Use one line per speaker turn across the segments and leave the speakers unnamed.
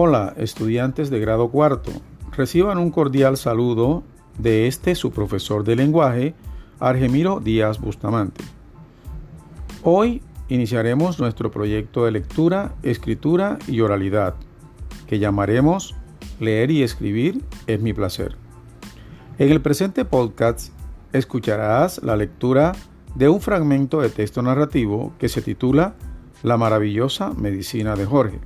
Hola, estudiantes de grado cuarto. Reciban un cordial saludo de este su profesor de lenguaje, Argemiro Díaz Bustamante. Hoy iniciaremos nuestro proyecto de lectura, escritura y oralidad, que llamaremos Leer y escribir es mi placer. En el presente podcast escucharás la lectura de un fragmento de texto narrativo que se titula La maravillosa medicina de Jorge.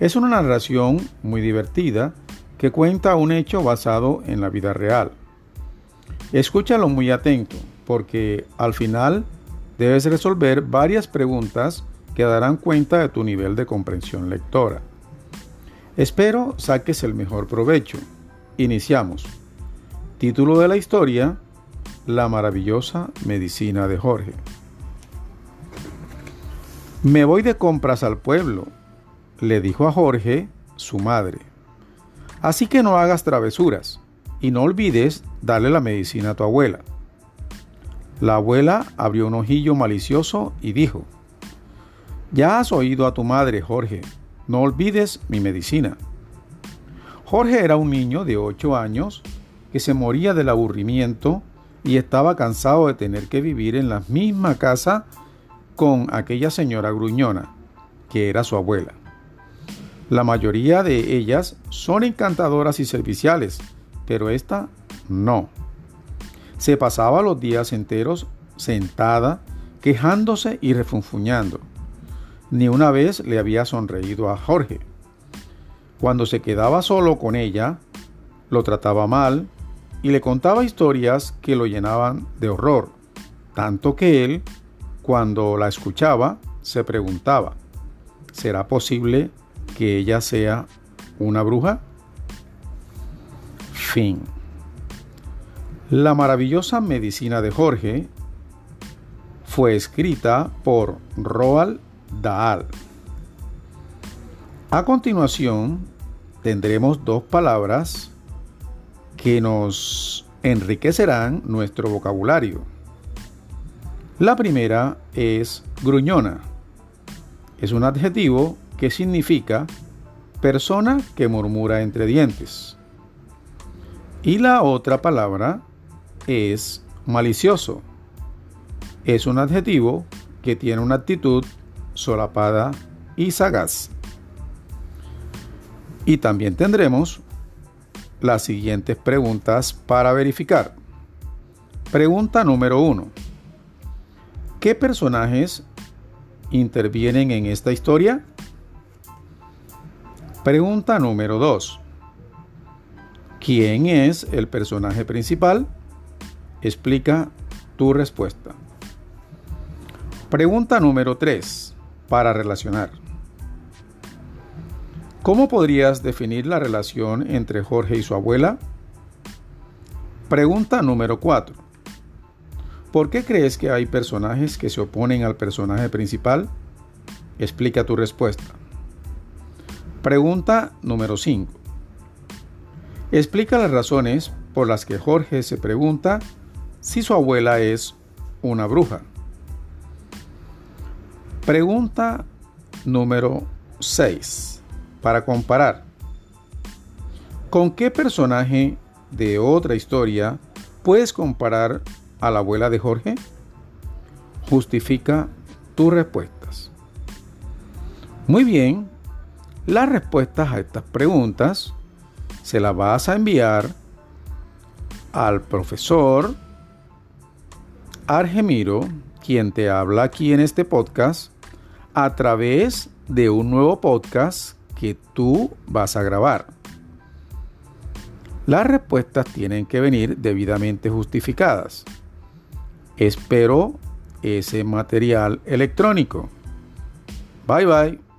Es una narración muy divertida que cuenta un hecho basado en la vida real. Escúchalo muy atento porque al final debes resolver varias preguntas que darán cuenta de tu nivel de comprensión lectora. Espero saques el mejor provecho. Iniciamos. Título de la historia, La maravillosa medicina de Jorge. Me voy de compras al pueblo, le dijo a Jorge su madre. Así que no hagas travesuras y no olvides darle la medicina a tu abuela. La abuela abrió un ojillo malicioso y dijo, Ya has oído a tu madre, Jorge, no olvides mi medicina. Jorge era un niño de 8 años que se moría del aburrimiento y estaba cansado de tener que vivir en la misma casa con aquella señora gruñona, que era su abuela. La mayoría de ellas son encantadoras y serviciales, pero esta no. Se pasaba los días enteros sentada, quejándose y refunfuñando. Ni una vez le había sonreído a Jorge. Cuando se quedaba solo con ella, lo trataba mal y le contaba historias que lo llenaban de horror, tanto que él, cuando la escuchaba, se preguntaba, ¿será posible que ella sea una bruja? Fin. La maravillosa medicina de Jorge fue escrita por Roald Dahl. A continuación tendremos dos palabras que nos enriquecerán nuestro vocabulario. La primera es gruñona. Es un adjetivo que significa persona que murmura entre dientes. Y la otra palabra es malicioso. Es un adjetivo que tiene una actitud solapada y sagaz. Y también tendremos las siguientes preguntas para verificar. Pregunta número 1. ¿Qué personajes intervienen en esta historia? Pregunta número 2. ¿Quién es el personaje principal? Explica tu respuesta. Pregunta número 3. Para relacionar. ¿Cómo podrías definir la relación entre Jorge y su abuela? Pregunta número 4. ¿Por qué crees que hay personajes que se oponen al personaje principal? Explica tu respuesta. Pregunta número 5. Explica las razones por las que Jorge se pregunta si su abuela es una bruja. Pregunta número 6. Para comparar. ¿Con qué personaje de otra historia puedes comparar a la abuela de Jorge? Justifica tus respuestas. Muy bien, las respuestas a estas preguntas se las vas a enviar al profesor Argemiro, quien te habla aquí en este podcast, a través de un nuevo podcast que tú vas a grabar. Las respuestas tienen que venir debidamente justificadas. Espero ese material electrónico. Bye bye.